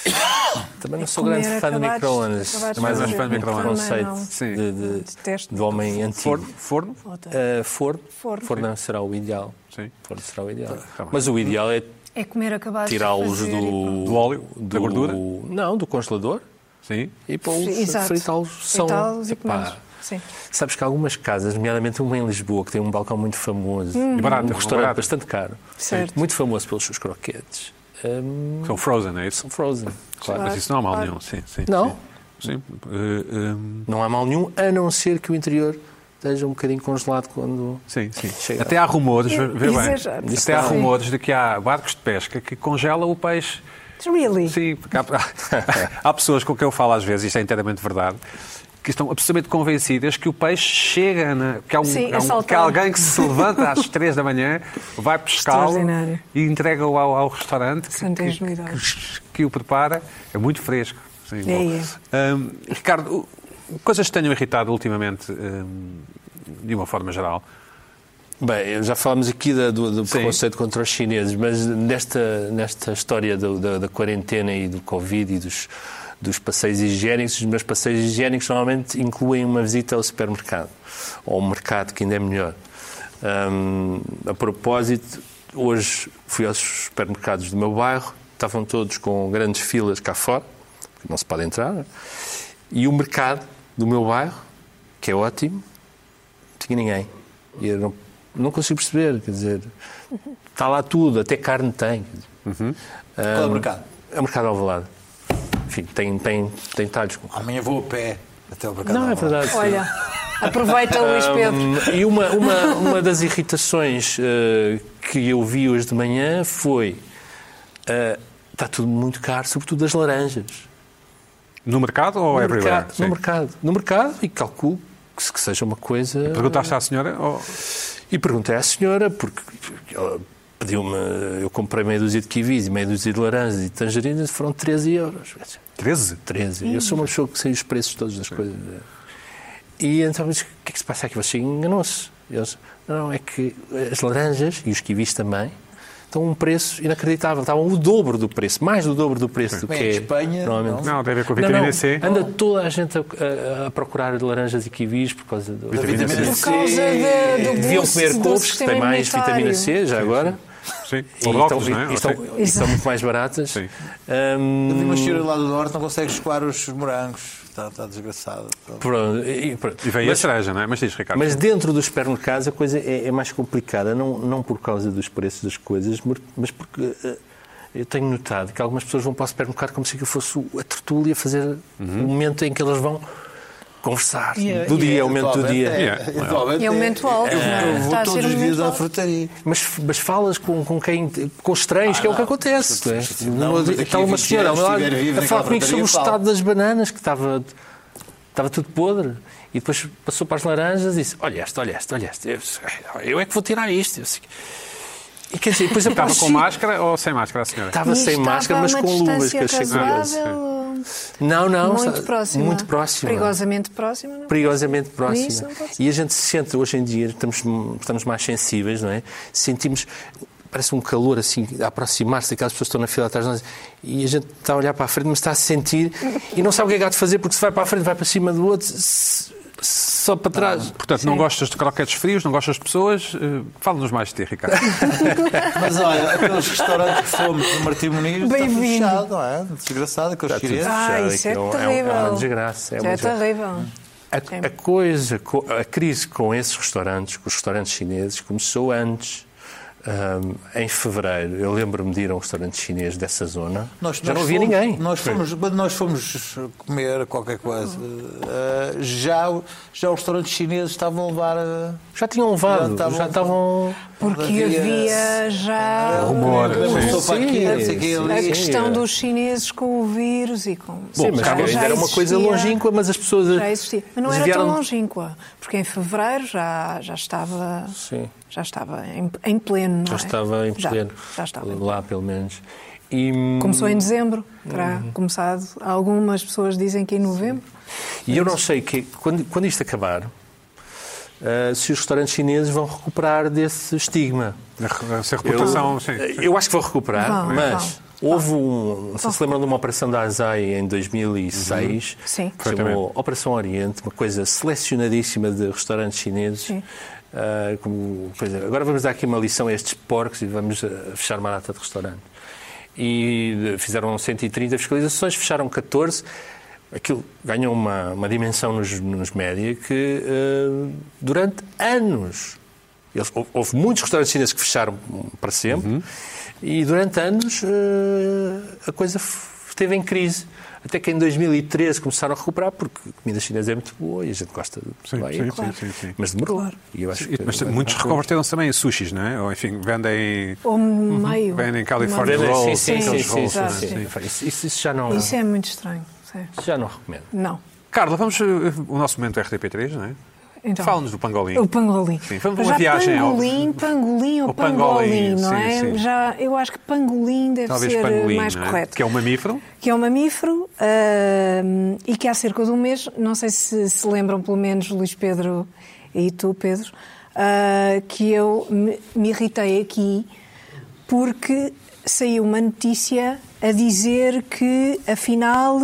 Também não sou grande fã de microondas. É mais um fã de micro-ondas. Conceito de, de, de homem antigo. Forno? Forno? Ah, forno. Forno. será o ideal. Sim. Forno será o ideal. Mas o ideal é É comer acabados tirá-los do, Do óleo? Da do- gordura? Não, do congelador Sim. e pô-los, fritá-los. São, Fritá-los e. Sim. Sabes que algumas casas, nomeadamente uma em Lisboa, que tem um balcão muito famoso, E barato, um é restaurante barato. bastante caro, Certo. muito famoso pelos seus croquetes, hum, São frozen, é isso? são frozen. Claro. Mas isso não há mal Claro. nenhum. Sim, sim, Não? Sim. Sim. Eh, hum, Não há mal nenhum, a não ser que o interior esteja um bocadinho congelado quando. Sim, sim. Chega. Até há rumores, vê bem, Exagerado. até há rumores de que há barcos de pesca que congelam o peixe. Really? Sim, porque há, há pessoas com quem eu falo às vezes, isto é inteiramente verdade, que estão absolutamente convencidas que o peixe chega, na, que, há um, Sim, há um- que há alguém que se levanta às três da manhã, vai pescá-lo e entrega-o ao, ao restaurante que, que, que- que o prepara. É muito fresco. Sim, É, bom. Hum, Ricardo, coisas que tenham irritado ultimamente, hum, de uma forma geral. Bem, já falámos aqui da- do, do preconceito contra os chineses, mas nesta, nesta história do- da, da quarentena e do Covid e dos, dos passeios higiênicos, os meus passeios higiênicos normalmente incluem uma visita ao supermercado, ou ao mercado, que ainda é melhor. Hum, a propósito, hoje fui aos supermercados do meu bairro, estavam todos com grandes filas cá fora, porque não se pode entrar, não é? e o mercado do meu bairro, que é ótimo, não tinha ninguém. E eu não, não consigo perceber, quer dizer, está lá tudo, até carne tem. quer dizer. Qual é o mercado? É o mercado alvalade. Enfim, tem, tem, tem talhos com Amanhã vou a pé até o mercado. Não, é verdade. Olha, aproveita Luís Pedro. Hum, E uma, uma, uma das irritações eh, que eu vi hoje de manhã foi. eh, está tudo muito caro, sobretudo as laranjas. No mercado ou no, everywhere? mercado, no mercado. No mercado, e calculo que, se- que seja uma coisa. Perguntaste à senhora? ou- E perguntei à senhora, porque pediu-me. Eu comprei meia dúzia de kiwis e meia dúzia de laranjas e de tangerinas, foram 13 euros. 13? 13. Eu sou uma pessoa que sei os preços todos das coisas. E então eu disse, o que é que se passa aqui? Você enganou-se. Eles, não, é que as laranjas e os kiwis também estão a um preço inacreditável. Estavam o dobro do preço, mais do dobro do preço do que Bem, em é Espanha, normalmente. Não, tem a ver com a Não, vitamina não, C. Anda toda a gente a, a- a procurar laranjas e kiwis por causa do, Vitamina C. Por causa de- do Deviam comer do couves, que têm mais vitamina C já agora. Sim. E estão, não é? e estão- e muito mais baratas. Sim. Eu vi uma senhora lá do norte, não consegue escoar os morangos. Está, está desgraçada. pronto, e, pronto. E vem Mas- a cereja, não é? Mas diz, Ricardo. Mas dentro dos supermercados a coisa é, é mais complicada, não, não por causa dos preços das coisas, mas- mas porque eh, eu tenho notado que algumas pessoas vão para o supermercado como se aquilo fosse a tertúlia fazer o momento em que elas vão conversar. do dia, é o momento do dia. Yeah. E é um momento alto, é? Eu vou todos os dias à frutaria. Mas, mas falas com, com quem com estranhos, que é o que acontece. não é? Está uma 20 senhora a falar comigo sobre o estado das bananas, que estava, estava tudo podre. E depois passou para as laranjas e disse: Olha este, olha este, olha este. Eu, é que vou tirar isto. E quer dizer, depois Estava com máscara ou sem máscara a senhora? Estava E sem estava máscara, mas com luvas que eu achei curioso. Não, não. muito próxima. Muito próxima. Perigosamente próxima. Não? perigosamente Isso próxima. não pode ser. E a gente se sente, hoje em dia, estamos, estamos mais sensíveis, não é? Sentimos, parece um calor assim, a aproximar-se daquelas pessoas que estão na fila atrás de nós e a gente está a olhar para a frente, mas está a sentir e não sabe o que é que há de fazer, porque se vai para a frente, vai para cima do outro, se- só para trás. Portanto, não gostas de croquetes frios, não gostas de pessoas? Eh, Fala-nos mais de ti, Ricardo. Mas olha, aqueles restaurantes que fomos no Martim Muniz está Bem-vindo. fechado, não é? Desgraçado, aqueles chineses. Ah, isso é aquilo terrível. É uma desgraça. É uma é desgraça. terrível. A, a coisa, co- a crise com esses restaurantes, com os restaurantes chineses, começou antes. Ahm, em fevereiro, eu lembro-me de ir a um restaurante chinês dessa zona. Nós- já nós não havia fomos- ninguém. Nós fomos, quando nós fomos comer qualquer coisa, eh, já, já os restaurantes chineses estavam a levar. eh, Já tinham levado, Já já estavam- estavam. Porque Havia- havia já rumor, uma sim. sopa aqui, não sei o quê, a questão dos chineses com o vírus e com. Sim, mas já, ainda já era uma coisa longínqua, mas as pessoas. Já existia. Mas não era tão longínqua, porque em fevereiro já, já estava. Sim. Já estava em, em pleno, não Já é? estava em Já, pleno. já estava. Lá, pelo menos. E, Começou em dezembro, Uhum. terá começado. Algumas pessoas dizem que em novembro. e eu não sei que quando, quando isto acabar, ah, se os restaurantes chineses vão recuperar desse estigma. Essa reputação, sim. Eu acho que vou recuperar, Vão, mas houve um. Não sei se lembram de uma operação da ASAI em 2006. Sim. que chamou Operação Oriente, uma coisa selecionadíssima de restaurantes chineses. Sim. Ah, como coisa- agora vamos dar aqui uma lição a estes porcos e vamos ah, fechar uma data de restaurantes. E eh, fizeram 130 fiscalizações, fecharam 14. Aquilo ganhou uma, uma dimensão nos, nos média que eh, durante anos eles- houve- muitos restaurantes chineses que fecharam para sempre e durante anos eh, a coisa esteve em crise. Até que em 2013 começaram a recuperar, porque a comida chinesa é muito boa e a gente gosta de Sim, lá sim, ir. sim, sim, sim. Mas demorou. Claro. E eu acho E- que Mas vai- muitos reconverteram-se também em sushis, não é? Ou, enfim, vendem... Ou meio. Vendem California Rolls, Sim, sim, sim, sim, sim, sim. sim. Isso já não, Isso é muito estranho. Já não recomendo. Não. Carla, vamos... eh, O nosso momento RTP3, não é? Então, Fala-nos do pangolim. O pangolim. Sim, vamos uma viagem ao- pangolim, pangolim ou O pangolim, pangolim, não sim, é? sim. Já, eu acho que pangolim deve Talvez ser pangolim, mais é? correto. Que é um mamífero. que é um mamífero ahm, e que há cerca de um mês, não sei se se lembram, pelo menos Luís Pedro e tu, Pedro, ah, que eu me, me irritei aqui porque saiu uma notícia a dizer que, afinal,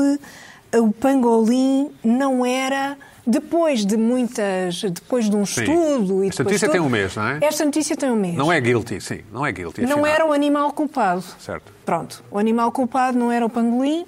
o pangolim não era. Depois de muitas. Depois de um Sim. estudo. E Esta notícia de tem um mês, não é? Esta notícia tem um mês. Não é guilty, sim. Não é guilty, Não afinal. era o animal culpado. Certo. Pronto, o animal culpado não era o pangolim,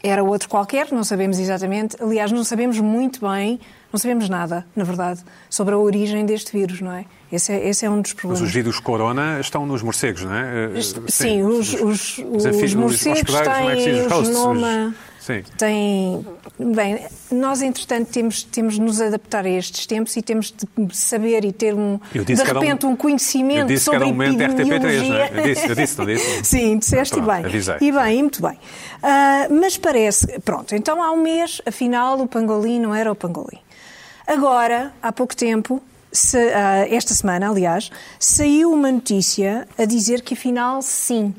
era outro qualquer, não sabemos exatamente. Aliás, não sabemos muito bem, não sabemos nada, na verdade, sobre a origem deste vírus, não é? Esse é, esse é um dos Mas problemas. os vírus corona estão nos morcegos, não é? Eh, Sim, os, os, os, anfi- morcegos é têm Os o genoma, os- Sim. Tem, bem, nós entretanto temos, temos de nos adaptar a estes tempos e temos de saber e ter um, de era um- repente um conhecimento eu disse sobre era um momento RTP3, não é? Eu disse, eu disse, não disse? Sim, disseste Pronto, bem. avisei. E bem, e muito bem. Ah, mas parece, pronto, então há um mês, afinal, o pangolim não era o pangolim. Agora, há pouco tempo, se- ah, esta semana, aliás, saiu uma notícia a dizer que afinal sim.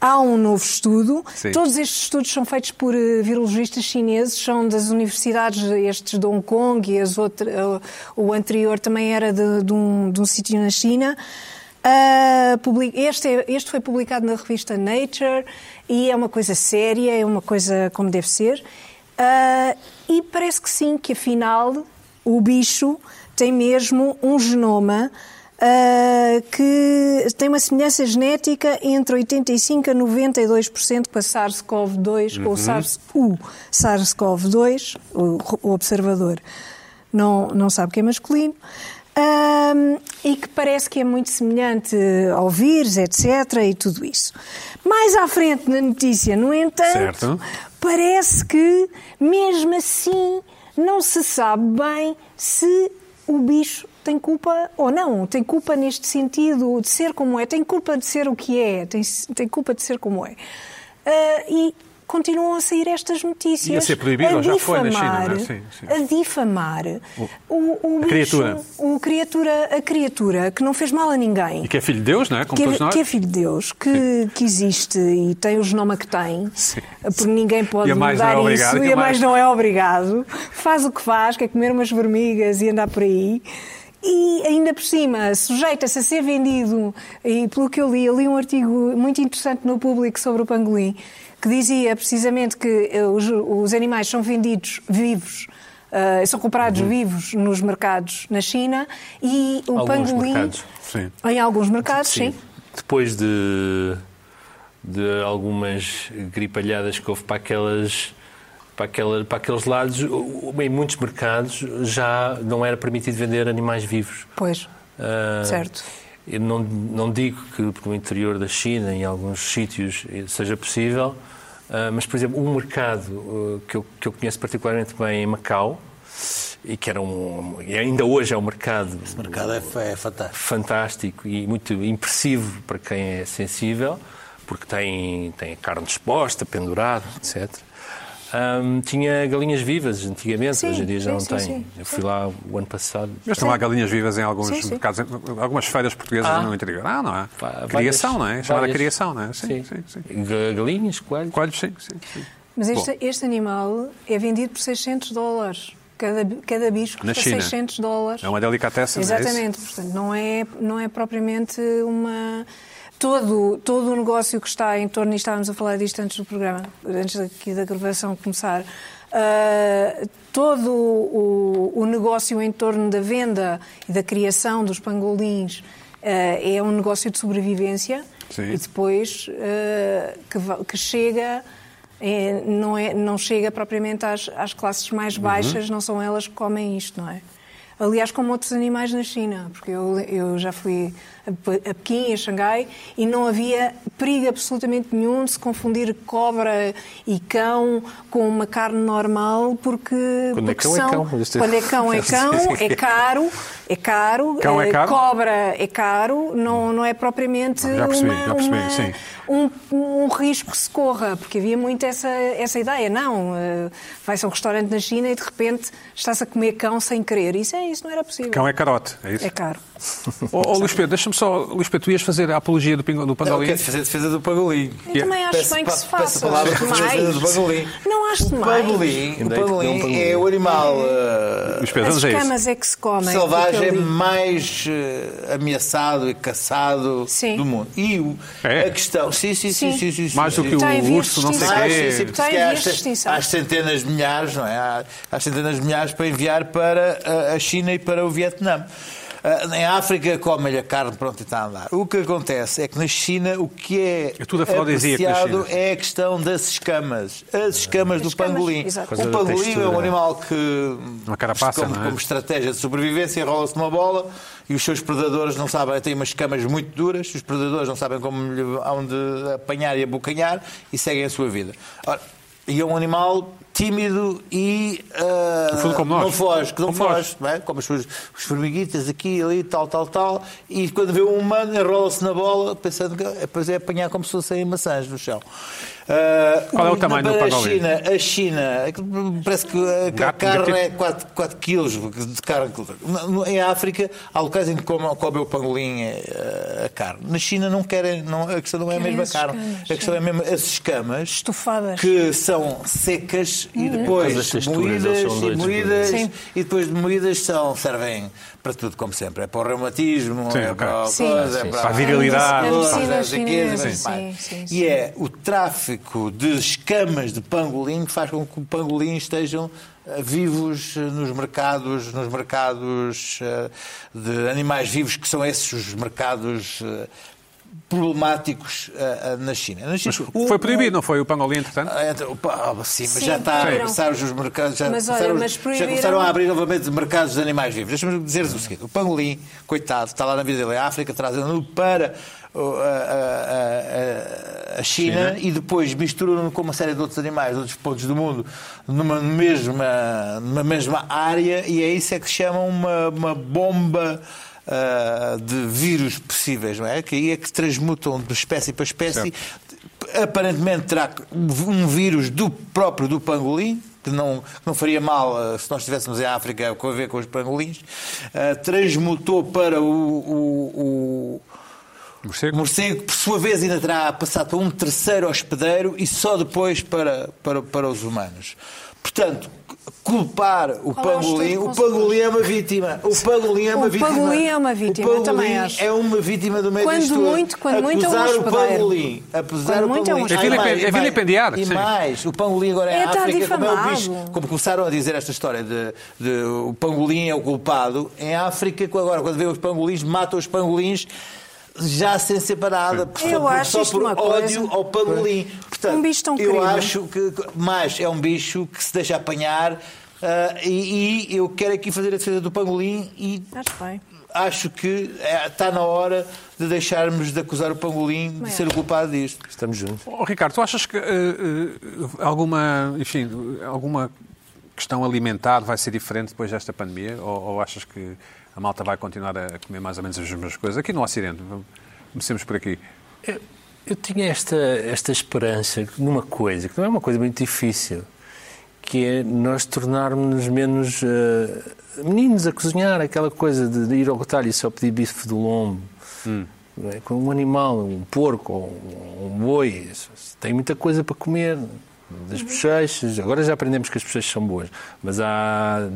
Há um novo estudo. Sim. Todos estes estudos são feitos por eh, virologistas chineses, são das universidades, estes de Hong Kong e as outra, eh, o anterior também era de, de um, de um sítio na China. Ah, publi- este, é- este foi publicado na revista Nature e é uma coisa séria, é uma coisa como deve ser. Ah, e parece que sim, que afinal o bicho tem mesmo um genoma ah, que tem uma semelhança genética entre 85% a 92% com a SARS-CoV-2, com o SARS, o SARS-CoV-2, o, o observador não, não sabe que é masculino, ahm, e que parece que é muito semelhante ao vírus, etc., e tudo isso. Mais à frente na notícia, no entanto, Certo. parece que, mesmo assim, não se sabe bem se o bicho tem culpa ou não. Tem culpa neste sentido de ser como é. Tem culpa de ser o que é. Tem, tem culpa de ser como é. Ah, e continuam a sair estas notícias. E a ser proibido, ou já foi na China, difamar- é? Sim, sim. A difamar o, o bicho, criatura. o criatura, a criatura que não fez mal a ninguém E que é filho de Deus, não é? Como que todos é, nós. que é filho de Deus, que, que existe e tem o genoma que tem, Sim. porque ninguém pode E a não mudar é obrigado, isso, e a a mais não é obrigado, faz o que faz, que é comer umas formigas e andar por aí. E ainda por cima, sujeita-se a ser vendido, e pelo que eu li, eu li um artigo muito interessante no público sobre o pangolim, que dizia precisamente que eh, os, os animais são vendidos vivos, eh, são comprados Uhum. vivos nos mercados na China, e o Alguns pangolim. mercados. Sim. Em alguns mercados, sim. Depois de, de algumas gripalhadas que houve para aquelas. Para, aquela, para aqueles lados, em muitos mercados já não era permitido vender animais vivos. Pois, Ah, certo. Eu não, não digo que no interior da China, em alguns sítios, seja possível, mas, por exemplo, um mercado ah, que, eu, que eu conheço particularmente bem em Macau, e que era um, e ainda hoje é um mercado O mercado é, é fantástico. fantástico e muito impressivo para quem é sensível, porque tem, tem carne exposta, pendurada, etc. Ahm, tinha galinhas vivas antigamente, Sim, hoje em dia já sim, não sim, tem. sim, Eu fui lá o ano passado. Mas estão lá galinhas vivas em alguns Sim, sim. mercados, em algumas feiras portuguesas Ah. no interior. Ah, não é? Vá- Criação, não é? várias- Chamada várias- criação, não é? Sim, sim, sim. Ga- Galinhas, coelhos. Coelhos, sim, sim, sim. Mas este, este animal é vendido por 600 dólares. Cada, cada bicho Na custa China. 600 dólares. É uma delicatessen, não é? Exatamente. Portanto, não é, não é propriamente uma... Todo, todo o negócio que está em torno, e estávamos a falar disto antes do programa, antes aqui da gravação começar, ah, todo o, o negócio em torno da venda e da criação dos pangolins ah, é um negócio de sobrevivência Sim. e depois ah, que, que chega é, não, é, não chega propriamente às, às classes mais Uhum. baixas, não são elas que comem isto, não é? Aliás, como outros animais na China, porque eu, eu já fui a Pe- a Pequim, a Xangai, e não havia perigo absolutamente nenhum de se confundir cobra e cão com uma carne normal, porque, Quando é porque cão, é são, cão. Isto é- quando é cão, é cão, é caro, é caro, Cão é eh, caro? cobra é caro, não, não é propriamente Já percebi, uma, já percebi, uma- sim. um, um risco que se corra, porque havia muito essa, essa ideia. Não, eh, vai-se a um restaurante na China e de repente está-se a comer cão sem querer. Isso, é, isso não era possível. Cão é carote, é isso? É caro. Ô, ô, Luís Pedro, deixa-me só. Luís Pedro, tu ias fazer a apologia do, pingo, do Não, pangolim? quero fazer a defesa do pangolim. Eu também acho Peço bem que se peço faça. a palavra acho para fazer a defesa do pangolim. Não acho O demais. pangolim, o é que não pangolim é o animal eh, Luís Pedro, As escamas é que se comem. selvagem mais eh, ameaçado e caçado Sim. do mundo. E o- É? a questão. Sim, sim, sim. Sim. sim, sim, sim, Mais do que o urso, não sei o. Ah, sim, quê. sim, porque há centenas de milhares, não é? Há, há centenas de milhares para enviar para a- a China e para o Vietnã. Ah, Em África come-lhe a carne, pronto, e está a andar. O que acontece é que na China o que é, É tudo apreciado China. é a questão das escamas. As escamas As do escamas, pangolim. O pangolim é um animal que, Uma carapaça, como, é? como estratégia de sobrevivência, enrola-se numa bola e os seus predadores não sabem, têm umas escamas muito duras, os predadores não sabem como lhe hão de apanhar e abocanhar e seguem a sua vida. Ora, E é um animal tímido e uh, fundo, como nós. não foge, que não Como foge, não é? como as suas os formiguitas aqui, ali, tal, tal, tal, e quando vê um humano enrola-se na bola, pensando que depois é apanhar como se fossem maçãs no chão. Uh, Qual é o tamanho do para a pangolin? China, a China, parece que a Gato carne é 4, 4 quilos de carne. Em África, há locais em que comem, comem o pangolim eh, a carne. Na China não querem, não, a questão não é a mesma carne. a questão é mesmo as escamas Estofadas. que são secas e causa depois moídas, e moídas Sim. e depois de moídas são, servem para tudo, como sempre. É para o reumatismo, Sim, é para, a Sim. coisa, Sim, é sim. Para a virilidade. E é o tráfico de escamas de pangolim que faz com que o pangolim estejam eh, vivos nos mercados, nos mercados eh, de animais vivos, que são esses os mercados eh, problemáticos eh, eh, na China. Na China o- Foi proibido, não foi o pangolim, entretanto? então, pá, sim, mas Sim, já está a começar os mercados, já, Mas olha, começaram, mas já proibiram- começaram a abrir novamente mercados de animais vivos. Deixa-me dizer-vos o seguinte: o pangolim, coitado, está lá na vida dele, a África, trazendo-no para uh, a, a- a- a China, e depois misturando com uma série de outros animais de outros pontos do mundo numa mesma, numa mesma área, e é isso é que se chama uma, uma bomba. Uh, de vírus possíveis, não é? Que aí é que transmutam de espécie para espécie. Aparentemente terá um vírus do próprio do pangolim, que não, que não faria mal uh, se nós estivéssemos em África com a ver com os pangolins. Uh, transmutou para o- o- o, Morcego? morcego, que por sua vez ainda terá passado para um terceiro hospedeiro e só depois para, para, para os humanos. Portanto, culpar o Qual é o pangolim, o pangolim é uma vítima. O pangolim é uma O vítima. pangolim é uma vítima, O também pangolim acho. é uma vítima do meio Quando tudo. muito- quando muito é um Acusar o hospedeiro. pangolim, apesar Quando o muito é um pangolim. hospedeiro. É Ah, e é mais, vilipendiar, E sim. mais, o pangolim agora É, está África, como é o difamado. bicho, como começaram a dizer esta história de, de o pangolim é o culpado, em África, agora, quando vê os pangolins, matam os pangolins já sem separada, só Eu por, acho só por uma ódio coisa. ao pangolim. Portanto, Um bicho tão eu querido. acho que, mais, é um bicho que se deixa apanhar ah, e, e eu quero aqui fazer a defesa do pangolim e Acho bem. acho que é, está na hora de deixarmos de acusar o pangolim de Também ser o culpado disto. Estamos juntos. Oh, Ricardo, tu achas que eh, eh, alguma, enfim, alguma questão alimentar vai ser diferente depois desta pandemia? Ou, ou achas que a malta vai continuar a comer mais ou menos as mesmas coisas? Aqui no Ocidente, comecemos por aqui. Eu, eu tinha esta, esta esperança numa coisa, que não é uma coisa muito difícil, que é nós tornarmos menos eh, meninos a cozinhar, aquela coisa de, de ir ao retalho e só pedir bife do lombo. não é? Com um animal, um porco ou um boi, tem muita coisa para comer. Das bochechas, agora já aprendemos que as bochechas são boas, mas há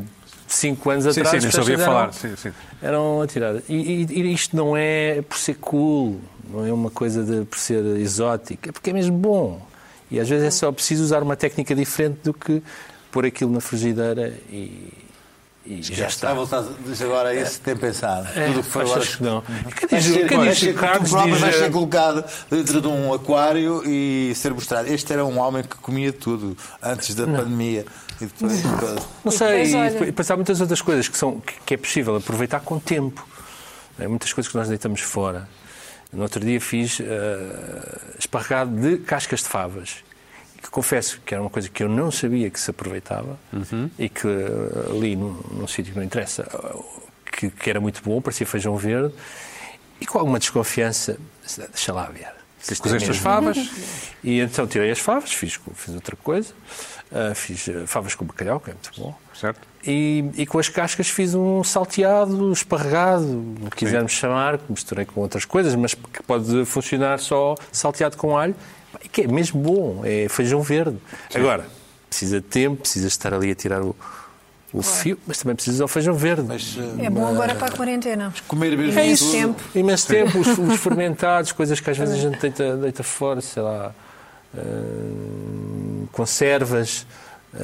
cinco anos Sim, atrás sim, as nem sabia bochechas falar. eram- Sim, sim. eram atiradas. E, e- e isto não é por ser cool, não é uma coisa de, por ser exótico, é porque é mesmo bom. E às vezes é só preciso usar uma técnica diferente do que pôr aquilo na frigideira e, e já está. À vontade, diz agora isso tem pensado. É, Tudo que foi agora. que não? Quem Vais diz, quem vais diz, o Carlos tu próprio diz, vais ser eh, colocado dentro de um aquário e ser mostrado. Este era um homem que comia tudo antes da pandemia. E depois, Não sei, depois, e olha- depois- depois há muitas outras coisas que, são, que, é possível aproveitar com tempo. É, muitas coisas que nós deitamos fora. No outro dia fiz eh, esparregado de cascas de favas. E que confesso que era uma coisa que eu não sabia que se aproveitava e que eh, ali num, num sítio que não interessa, eh, que, que era muito bom, parecia feijão verde, e com alguma desconfiança, deixa lá ver. Isto é Cozeste as mesmo. favas? E então tirei as favas, fiz, fiz outra coisa, ah, fiz ah, favas com bacalhau, que é muito bom. Certo? E, e com as cascas fiz um salteado, esparregado, o que quisermos chamar, que misturei com outras coisas, mas que pode funcionar só salteado com alho, que é mesmo bom, é feijão verde. Agora, precisa de tempo, precisa estar ali a tirar o, o fio, mas também precisa do feijão verde. mas, eh, É bom agora para a quarentena. comer mesmo É isso. tudo. tempo. Imenso tempo, os, os fermentados, coisas que às vezes a gente deita, deita fora, sei lá, ah, conservas, ah,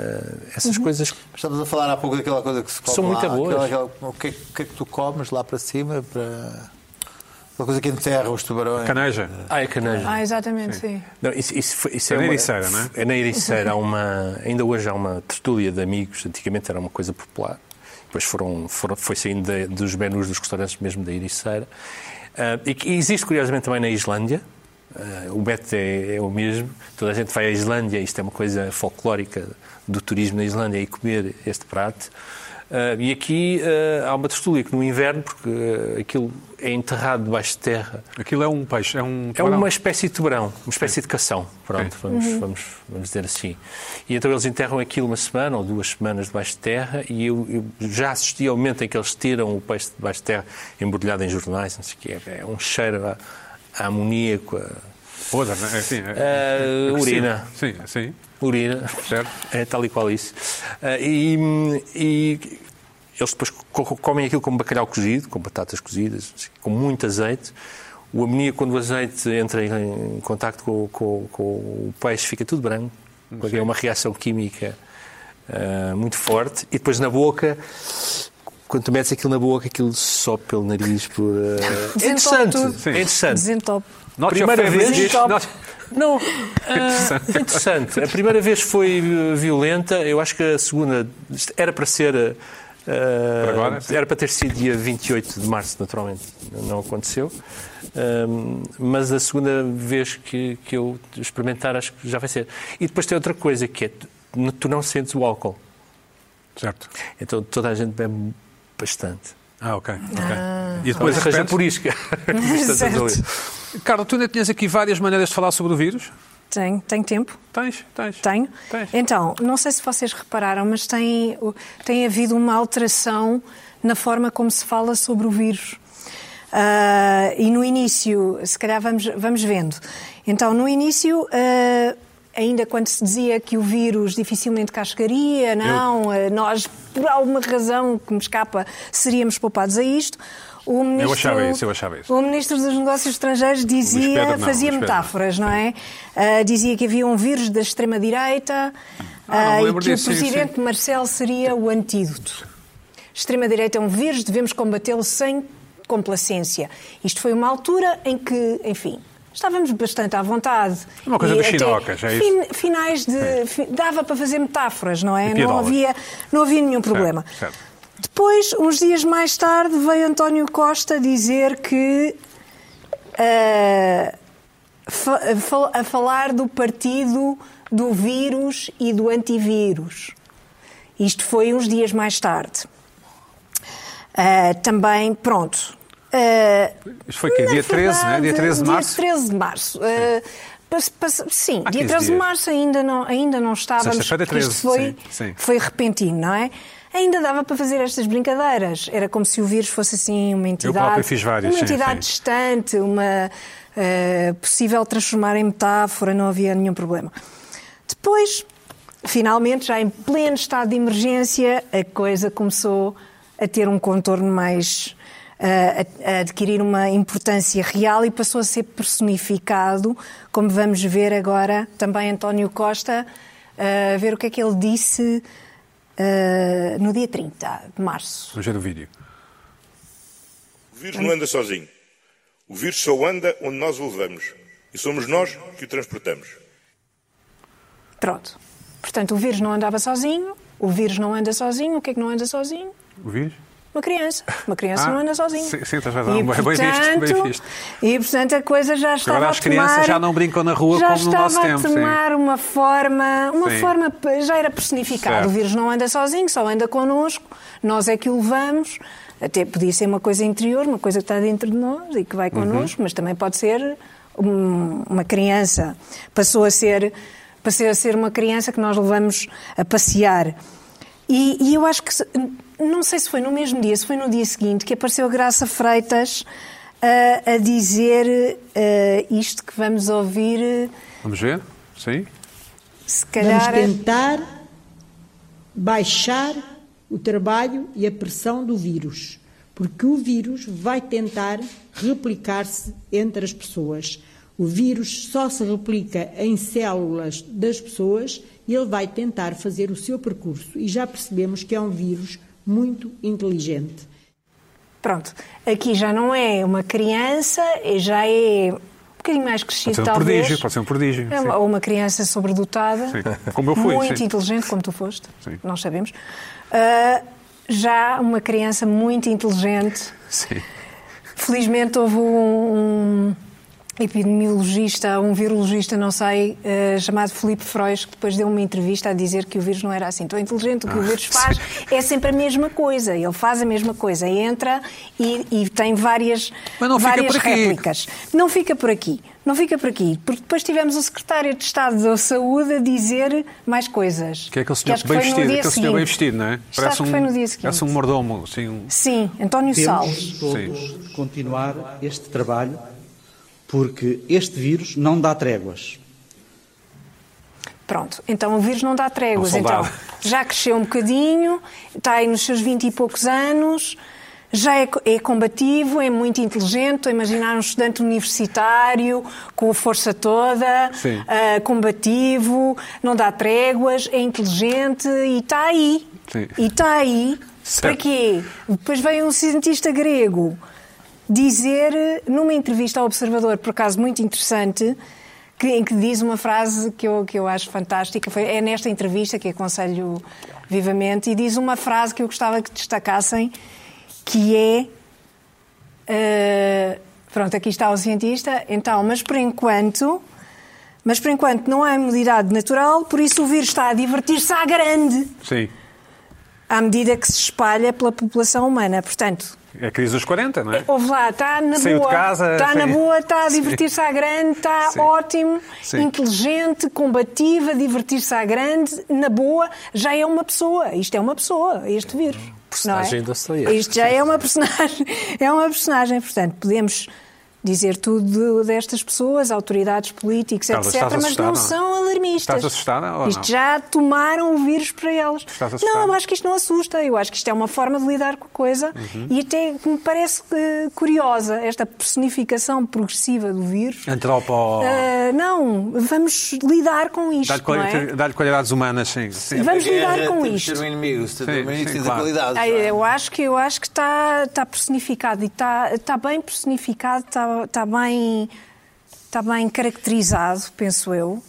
essas coisas. Estamos a falar há pouco daquela coisa que se come São muito lá, boas. aquela- aquela- o, que é, o que é que tu comes lá para cima? Para... Aquela coisa que enterra os tubarões. Caneja. Ah, é caneja. Ah, exatamente, sim. Não, isso, isso isso É na uma- Ericeira, não é? É na Ericeira. Há uma, ainda hoje há uma tertúlia de amigos. Antigamente era uma coisa popular. Depois foram, foram, foi saindo da- dos menus dos restaurantes mesmo da Ericeira. Ah, e que existe, curiosamente, também na Islândia. Uh, o método é, é, o mesmo. Toda a gente vai à Islândia, isto é uma coisa folclórica do turismo na Islândia, e comer este prato. Uh, e aqui uh, há uma tertúlia que no inverno, porque uh, aquilo é enterrado debaixo de terra. Aquilo é um peixe, é um É uma espécie de tubarão, uma espécie Sim. de cação, pronto, vamos, uhum. vamos, vamos dizer assim. E então eles enterram aquilo uma semana ou duas semanas debaixo de terra e eu, eu já assisti ao momento em que eles tiram o peixe debaixo de terra embrulhado em jornais, não sei o que é, é um cheiro a, a amoníaco, a... Podre, é? Assim, é, é, urina. Sim, sim urina, certo? É tal e qual isso. Uh, e, e, eles depois comem aquilo com bacalhau cozido, com batatas cozidas, com muito azeite. O amoníaco, quando o azeite entra em contacto com, com, com o peixe, fica tudo branco, porque é uma reação química uh, muito forte. E depois na boca, quando tu metes aquilo na boca, aquilo sobe pelo nariz. Por, uh... é interessante. É interessante. Desentope. Primeira vez. Não, é interessante. A primeira vez foi violenta, eu acho que a segunda era para ser Uh, agora, era para ter sido dia 28 de março, naturalmente. Não aconteceu. Uh, mas a segunda vez que, que eu experimentar, acho que já vai ser. E depois tem outra coisa, que é tu não sentes o álcool. Certo. Então toda a gente bebe bastante. Ah, ok. okay. Ah, e depois arranja por isca. Carlos, tu ainda tinhas aqui várias maneiras de falar sobre o vírus? Tenho, tenho tempo? Tens, tens. Tenho? Tens. Então, não sei se vocês repararam, mas tem, tem havido uma alteração na forma como se fala sobre o vírus. Uh, e no início, se calhar vamos, vamos vendo. Então, no início, uh, ainda quando se dizia que o vírus dificilmente cascaria, não, Eu... uh, nós, por alguma razão que me escapa, seríamos poupados a isto. O ministro, eu achava isso, eu achava isso. O Ministro dos Negócios Estrangeiros dizia, não, fazia metáforas, não é? Uh, dizia que havia um vírus da extrema-direita ah, uh, e que disso, o Presidente sim. Marcelo seria o antídoto. Extrema-direita é um vírus, devemos combatê-lo sem complacência. Isto foi uma altura em que, enfim, estávamos bastante à vontade. Uma coisa dos chinocas, é isso? Finais de... É. Dava para fazer metáforas, não é? Não havia, não havia nenhum problema. Certo, certo. Depois, uns dias mais tarde, veio António Costa dizer que. Uh, a falar do partido do vírus e do antivírus. Isto foi uns dias mais tarde. Uh, também, pronto. Uh, Isto foi que dia 13, né? Dia 13 de março? Dia 13 de março. Uh, sim, dia 13 de março ainda não, ainda não estávamos. Sexta-feira 13. Isto foi, sim, sim. foi repentino, não é? ainda dava para fazer estas brincadeiras. Era como se o vírus fosse assim uma entidade. Eu fiz várias, uma entidade sim, distante, uma uh, possível transformar em metáfora, não havia nenhum problema. Depois, finalmente, já em pleno estado de emergência, a coisa começou a ter um contorno mais. A, a adquirir uma importância real e passou a ser personificado, como vamos ver agora também António Costa, a ver o que é que ele disse no dia 30 de março. Vamos ver o vídeo. O vírus não anda sozinho. O vírus só anda onde nós o levamos. E somos nós que o transportamos. Pronto. Portanto, o vírus não andava sozinho, o vírus não anda sozinho. O que é que não anda sozinho? O vírus? Uma criança. Uma criança ah, não anda sozinha. Sim, sim estás razão. E, bem, portanto, bem visto, E, portanto, a coisa já estava Agora as a tomar, crianças já não brincam na rua como no nosso tempo. Já estava a tomar sim. uma forma... Uma sim. forma... Já era personificado. Certo. O vírus não anda sozinho, só anda connosco. Nós é que o levamos. Até podia ser uma coisa interior, uma coisa que está dentro de nós e que vai uhum. connosco, uhum. mas também pode ser uma criança. Passou a ser... Passou a ser uma criança que nós levamos a passear. E, e eu acho que não sei se foi no mesmo dia, se foi no dia seguinte, que apareceu a Graça Freitas uh, a dizer uh, isto que vamos ouvir. Vamos ver? Sim. Se calhar... Vamos tentar baixar o trabalho e a pressão do vírus, porque o vírus vai tentar replicar-se entre as pessoas. O vírus só se replica em células das pessoas e ele vai tentar fazer o seu percurso. E já percebemos que é um vírus muito inteligente. Pronto, aqui já não é uma criança, já é um bocadinho mais crescido, pode ser um talvez. Prodígio, pode ser um prodígio. É uma, ou uma criança sobredotada. Sim. Como eu fui. Muito sim. inteligente, como tu foste. Sim. Nós sabemos. Uh, já uma criança muito inteligente. Sim. Felizmente houve um, epidemiologista, um virologista, não sei, eh, chamado Felipe Freud, que depois deu uma entrevista a dizer que o vírus não era assim tão inteligente. O que o Ah, vírus faz é sempre a mesma coisa. Ele faz a mesma coisa. Entra e, e tem várias, Mas não fica várias por aqui. réplicas. Não fica por aqui. Não fica por aqui. Porque depois tivemos o secretário de Estado da Saúde a dizer mais coisas. Que é aquele senhor que bem vestido, aquele senhor bem vestido, não é? Isto acho que foi no dia seguinte. parece um mordomo, assim, um... Sim, António Salles. Temos todos de continuar este trabalho porque este vírus não dá tréguas. Pronto, então o vírus não dá tréguas. Então já cresceu um bocadinho, está aí nos seus 20 e poucos anos, já é, é combativo, é muito inteligente. Estou a imaginar um estudante universitário com a força toda, ah, combativo, não dá tréguas, é inteligente e está aí. Sim. E está aí. Certo. Para quê? Depois veio um cientista grego dizer, numa entrevista ao Observador, por acaso muito interessante, que, em que diz uma frase que eu, que eu acho fantástica, foi, é nesta entrevista que aconselho vivamente, e diz uma frase que eu gostava que destacassem, que é. eh, pronto, aqui está o cientista, então, mas por enquanto. Mas por enquanto não há imunidade natural, por isso o vírus está a divertir-se à grande, Sim. à medida que se espalha pela população humana. Portanto, É a crise dos 40, não é? Houve lá, está na Saiu de boa. casa, está na sim. boa, está a divertir-se à grande, está Sim. ótimo, Sim. inteligente, combativa, divertir-se à grande, na boa, já é uma pessoa. Isto é uma pessoa, este vírus. Personagem não é? Dostoiévski. Isto já é uma personagem. É uma personagem. Portanto, podemos dizer tudo destas pessoas, autoridades políticos, Carla, etc., estás mas não assustada, não é? são alarmistas. Estás assustada ou Isto não? já tomaram o vírus para eles. Estás assustada? Não, eu acho que isto não assusta. Eu acho que isto é uma forma de lidar com a coisa Uhum. e até me parece eh, curiosa esta personificação progressiva do vírus. Antropo... Ah, não, vamos lidar com isto, Dá-lhe é? Dá-lhe qualidades humanas, sim. sim. Vamos lidar Guerra, com isto. ter um inimigo, se tem Sim, um inimigo, sim, claro. qualidades. É? Eu acho que eu acho que está está personificado e está está bem personificado, está está bem está bem caracterizado, penso eu.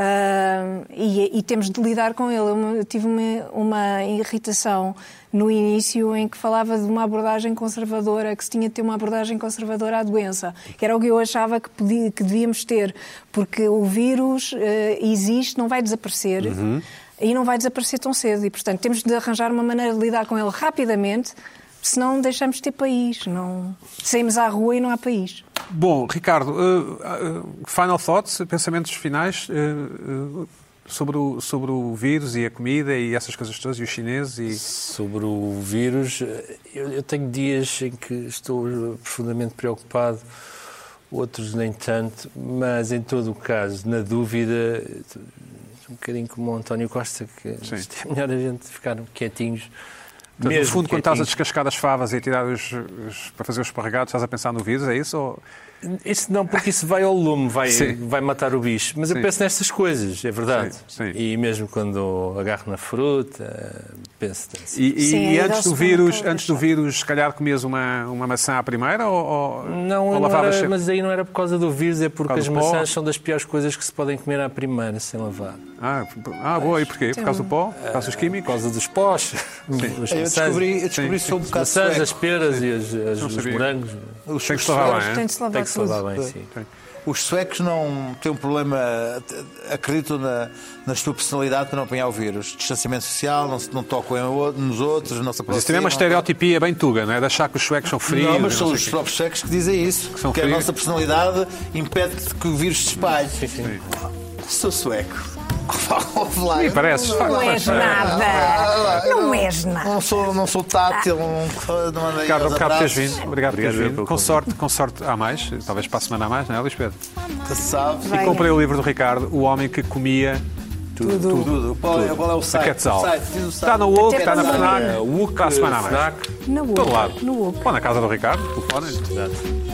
Ah, e, e temos de lidar com ele. Eu, eu tive uma, uma irritação no início em que falava de uma abordagem conservadora, que se tinha de ter uma abordagem conservadora à doença, que era o que eu achava que, podia- que devíamos ter, porque o vírus eh, existe, não vai desaparecer. E não vai desaparecer tão cedo. E, portanto, temos de arranjar uma maneira de lidar com ele rapidamente, senão deixamos de ter país. Não... Saímos à rua e não há país. Bom, Ricardo, uh, uh, final thoughts, pensamentos finais uh, uh, sobre, o, sobre o vírus e a comida e essas coisas todas, e os chineses e... Sobre o vírus, eu, eu tenho dias em que estou profundamente preocupado, outros nem tanto, mas em todo o caso, na dúvida, um bocadinho como o António Costa, que é melhor a gente ficar quietinhos. Portanto, no mesmo fundo, quando estás a descascar as favas e a tirar os, os- para fazer os esparregados, estás a pensar no vírus, é isso? Ou... Isso não, porque isso vai ao lume, vai, Sim. vai matar o bicho. Mas Sim. eu penso nestas coisas, é verdade. Sim. E mesmo quando agarro na fruta, penso. E, e- Sim, e antes do vírus, antes do vírus, se calhar comias uma, uma maçã à primeira ou, ou, Não, ou não era, mas aí não era por causa do vírus, é porque Por as causa do pó? maçãs são das piores coisas que se podem comer à primeira, sem lavar. Ah, ah, boa, e porquê? Por causa do pó? Por causa dos Por químicos? causa dos pós, as Eu maçãs, descobri, eu descobri Sim, só um as bocado maçãs, sueco. as peras e as- as- os morangos. Os, Tem que os se lavar bem, é? Tem que se lavar bem, sim. Os suecos não têm um problema, acreditam na, na sua personalidade para não apanhar o vírus. Distanciamento social, não, não tocam nos outros, não se Mas isso também é uma aproximam. estereotipia bem tuga, não é? De achar que os suecos são frios. Não, mas são os próprios suecos que dizem isso. Que, são a nossa personalidade impede que o vírus se espalhe. Sou sueco. Ouve lá, eu pareces. não- Não és nada. Não és Não nada. sou, não sou tátil, não, não andei Ricardo, obrigado por teres vindo. Obrigado por teres vindo. Com sorte, com sorte há mais, talvez para a semana há mais, não é, Luís Pedro? Que se sabe. E comprei o livro do Ricardo, O Homem que Comia Tudo. Tudo. Qual, é, qual é o site? Quetzal. Está no WOC, Até está na? FNAC, WUC, para a semana mais. FNAC. Na Todo lado. No boca. Ou na casa do Ricardo, telefone. Exato.